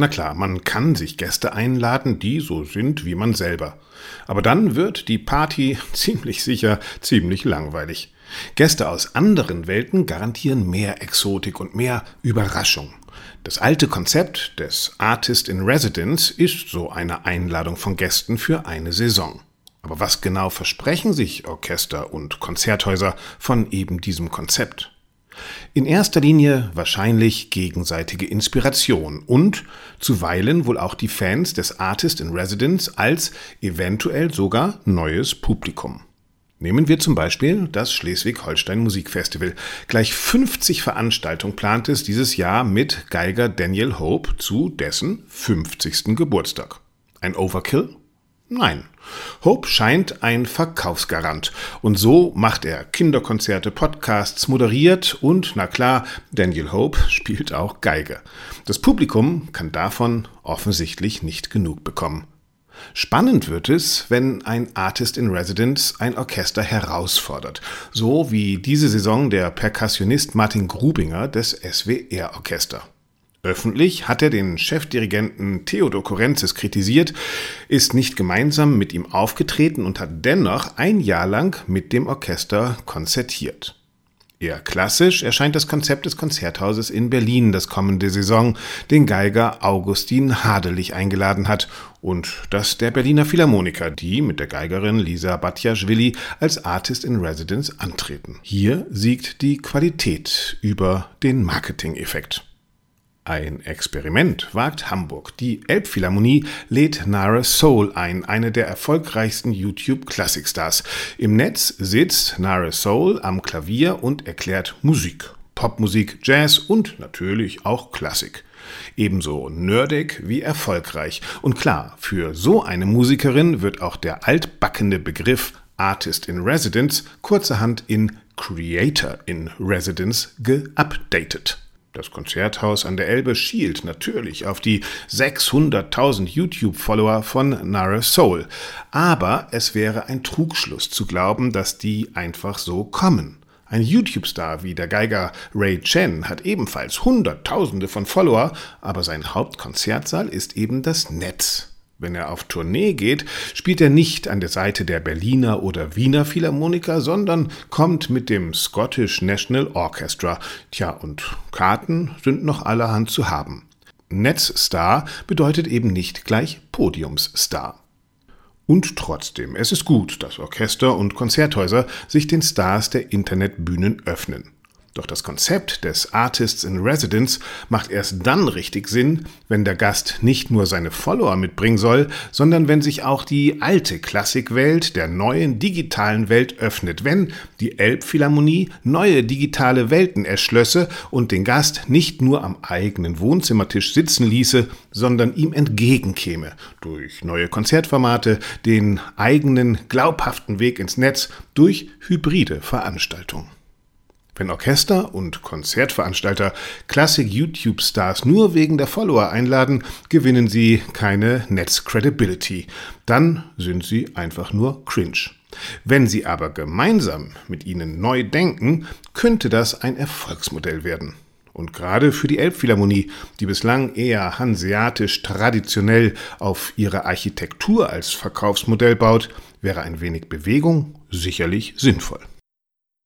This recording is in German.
Na klar, man kann sich Gäste einladen, die so sind wie man selber. Aber dann wird die Party ziemlich sicher ziemlich langweilig. Gäste aus anderen Welten garantieren mehr Exotik und mehr Überraschung. Das alte Konzept des Artist in Residence ist so eine Einladung von Gästen für eine Saison. Aber was genau versprechen sich Orchester und Konzerthäuser von eben diesem Konzept? In erster Linie wahrscheinlich gegenseitige Inspiration und zuweilen wohl auch die Fans des Artist in Residence als eventuell sogar neues Publikum. Nehmen wir zum Beispiel das Schleswig-Holstein Musikfestival. Gleich 50 Veranstaltungen plant es dieses Jahr mit Geiger Daniel Hope zu dessen 50. Geburtstag. Ein Overkill? Nein. Hope scheint ein Verkaufsgarant. Und so macht er Kinderkonzerte, Podcasts, moderiert und, na klar, Daniel Hope spielt auch Geige. Das Publikum kann davon offensichtlich nicht genug bekommen. Spannend wird es, wenn ein Artist in Residence ein Orchester herausfordert, so wie diese Saison der Perkussionist Martin Grubinger des SWR Orchester. Öffentlich hat er den Chefdirigenten Theodor Korenzis kritisiert, ist nicht gemeinsam mit ihm aufgetreten und hat dennoch ein Jahr lang mit dem Orchester konzertiert. Eher klassisch erscheint das Konzept des Konzerthauses in Berlin das kommende Saison, den Geiger Augustin Hadelich eingeladen hat und das der Berliner Philharmoniker, die mit der Geigerin Lisa Batjaschwili als Artist in Residence antreten. Hier siegt die Qualität über den Marketing-Effekt. Ein Experiment wagt Hamburg. Die Elbphilharmonie lädt Nara Soul ein, eine der erfolgreichsten YouTube-Klassikstars. Im Netz sitzt Nara Soul am Klavier und erklärt Musik. Popmusik, Jazz und natürlich auch Klassik. Ebenso nerdig wie erfolgreich. Und klar, für so eine Musikerin wird auch der altbackende Begriff Artist in Residence kurzerhand in Creator in Residence geupdatet. Das Konzerthaus an der Elbe schielt natürlich auf die 600.000 YouTube-Follower von Nara Soul. Aber es wäre ein Trugschluss zu glauben, dass die einfach so kommen. Ein YouTube-Star wie der Geiger Ray Chen hat ebenfalls Hunderttausende von Follower, aber sein Hauptkonzertsaal ist eben das Netz. Wenn er auf Tournee geht, spielt er nicht an der Seite der Berliner oder Wiener Philharmoniker, sondern kommt mit dem Scottish National Orchestra. Tja, und Karten sind noch allerhand zu haben. Netzstar bedeutet eben nicht gleich Podiumsstar. Und trotzdem, es ist gut, dass Orchester und Konzerthäuser sich den Stars der Internetbühnen öffnen. Doch das Konzept des Artists in Residence macht erst dann richtig Sinn, wenn der Gast nicht nur seine Follower mitbringen soll, sondern wenn sich auch die alte Klassikwelt der neuen digitalen Welt öffnet, wenn die Elbphilharmonie neue digitale Welten erschlösse und den Gast nicht nur am eigenen Wohnzimmertisch sitzen ließe, sondern ihm entgegenkäme durch neue Konzertformate, den eigenen glaubhaften Weg ins Netz, durch hybride Veranstaltungen. Wenn Orchester und Konzertveranstalter Klassik-YouTube-Stars nur wegen der Follower einladen, gewinnen sie keine Netz-Credibility. Dann sind sie einfach nur cringe. Wenn sie aber gemeinsam mit ihnen neu denken, könnte das ein Erfolgsmodell werden. Und gerade für die Elbphilharmonie, die bislang eher hanseatisch traditionell auf ihre Architektur als Verkaufsmodell baut, wäre ein wenig Bewegung sicherlich sinnvoll.